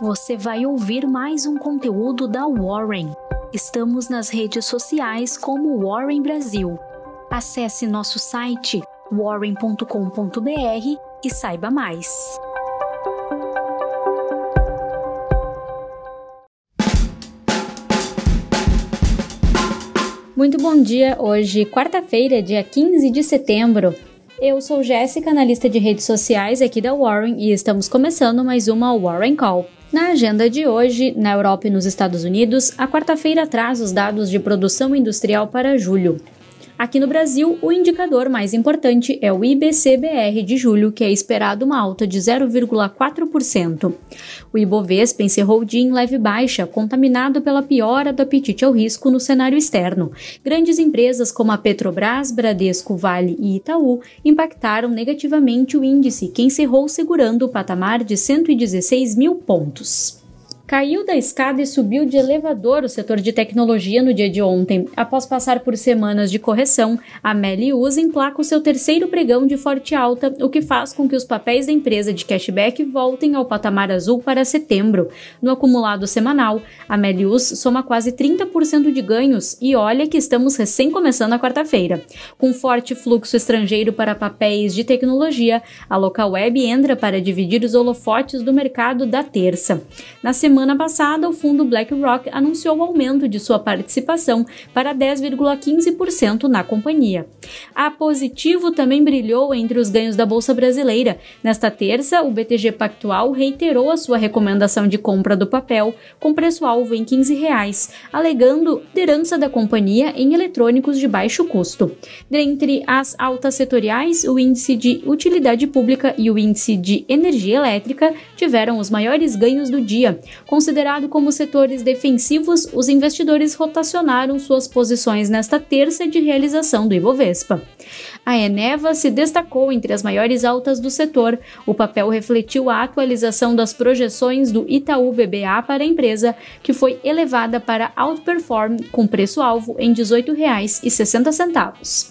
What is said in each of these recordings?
você vai ouvir mais um conteúdo da Warren. Estamos nas redes sociais como Warren Brasil. Acesse nosso site warren.com.br e saiba mais. Muito bom dia, hoje, quarta-feira, dia 15 de setembro. Eu sou Jéssica, analista de redes sociais aqui da Warren e estamos começando mais uma Warren Call. Na agenda de hoje, na Europa e nos Estados Unidos, a quarta-feira traz os dados de produção industrial para julho. Aqui no Brasil, o indicador mais importante é o IBCBR de julho, que é esperado uma alta de 0,4%. O Ibovespa encerrou o dia em leve baixa, contaminado pela piora do apetite ao risco no cenário externo. Grandes empresas como a Petrobras, Bradesco, Vale e Itaú impactaram negativamente o índice, que encerrou segurando o patamar de 116 mil pontos. Caiu da escada e subiu de elevador o setor de tecnologia no dia de ontem. Após passar por semanas de correção, a Melius emplaca o seu terceiro pregão de forte alta, o que faz com que os papéis da empresa de cashback voltem ao patamar azul para setembro. No acumulado semanal, a Melius soma quase 30% de ganhos e olha que estamos recém começando a quarta-feira. Com forte fluxo estrangeiro para papéis de tecnologia, a Local Web entra para dividir os holofotes do mercado da terça. Na semana semana passada, o fundo BlackRock anunciou o aumento de sua participação para 10,15% na companhia. A Positivo também brilhou entre os ganhos da Bolsa Brasileira. Nesta terça, o BTG Pactual reiterou a sua recomendação de compra do papel com preço-alvo em 15 reais, alegando liderança da companhia em eletrônicos de baixo custo. Dentre as altas setoriais, o índice de utilidade pública e o índice de energia elétrica tiveram os maiores ganhos do dia, Considerado como setores defensivos, os investidores rotacionaram suas posições nesta terça de realização do Ibovespa. A Eneva se destacou entre as maiores altas do setor. O papel refletiu a atualização das projeções do Itaú BBA para a empresa, que foi elevada para outperform com preço-alvo em R$ 18,60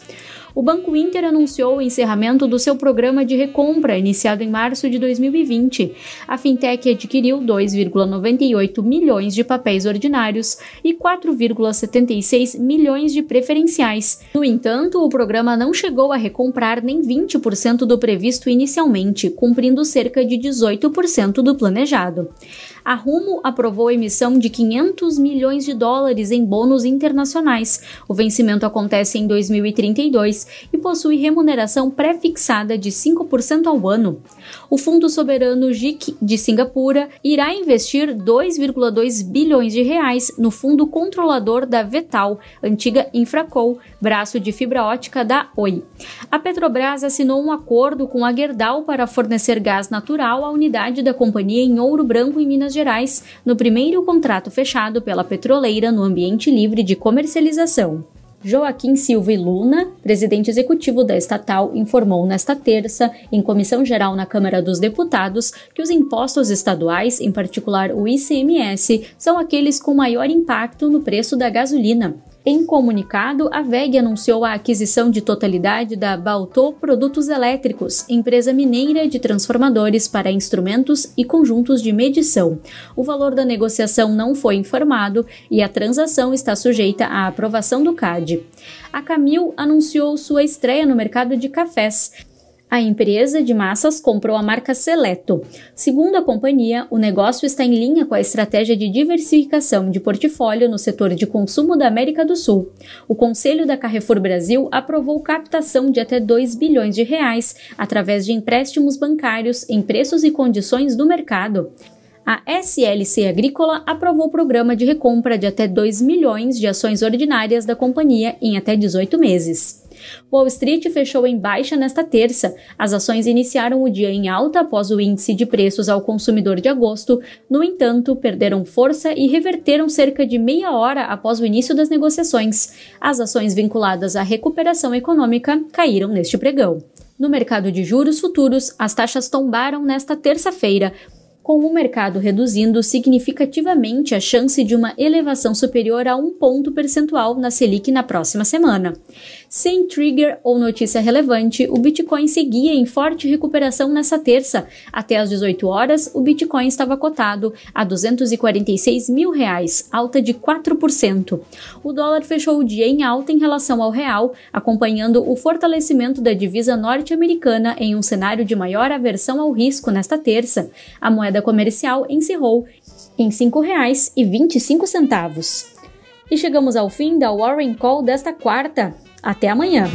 o Banco Inter anunciou o encerramento do seu programa de recompra, iniciado em março de 2020. A fintech adquiriu 2,98 milhões de papéis ordinários e 4,76 milhões de preferenciais. No entanto, o programa não chegou a recomprar nem 20% do previsto inicialmente, cumprindo cerca de 18% do planejado. A Rumo aprovou a emissão de 500 milhões de dólares em bônus internacionais. O vencimento acontece em 2032 e possui remuneração pré-fixada de 5% ao ano. O Fundo Soberano JIC de Singapura irá investir 2,2 bilhões de reais no fundo controlador da Vetal, antiga Infracol, braço de fibra ótica da Oi. A Petrobras assinou um acordo com a Gerdau para fornecer gás natural à unidade da companhia em Ouro Branco, em Minas Gerais, no primeiro contrato fechado pela petroleira no ambiente livre de comercialização. Joaquim Silva e Luna, presidente executivo da estatal, informou nesta terça, em comissão geral na Câmara dos Deputados, que os impostos estaduais, em particular o ICMS, são aqueles com maior impacto no preço da gasolina. Em comunicado, a VEG anunciou a aquisição de totalidade da Baltô Produtos Elétricos, empresa mineira de transformadores para instrumentos e conjuntos de medição. O valor da negociação não foi informado e a transação está sujeita à aprovação do CAD. A Camil anunciou sua estreia no mercado de cafés. A empresa de massas comprou a marca Seleto. Segundo a companhia, o negócio está em linha com a estratégia de diversificação de portfólio no setor de consumo da América do Sul. O Conselho da Carrefour Brasil aprovou captação de até 2 bilhões de reais através de empréstimos bancários em preços e condições do mercado. A SLC Agrícola aprovou o programa de recompra de até 2 milhões de ações ordinárias da companhia em até 18 meses. Wall Street fechou em baixa nesta terça. As ações iniciaram o dia em alta após o índice de preços ao consumidor de agosto, no entanto, perderam força e reverteram cerca de meia hora após o início das negociações. As ações vinculadas à recuperação econômica caíram neste pregão. No mercado de juros futuros, as taxas tombaram nesta terça-feira, com o mercado reduzindo significativamente a chance de uma elevação superior a um ponto percentual na Selic na próxima semana. Sem trigger ou notícia relevante, o Bitcoin seguia em forte recuperação nessa terça. Até às 18 horas, o Bitcoin estava cotado a 246 mil reais, alta de 4%. O dólar fechou o dia em alta em relação ao real, acompanhando o fortalecimento da divisa norte-americana em um cenário de maior aversão ao risco nesta terça. A moeda comercial encerrou em R$ 5,25. E chegamos ao fim da Warren Call desta quarta. Até amanhã!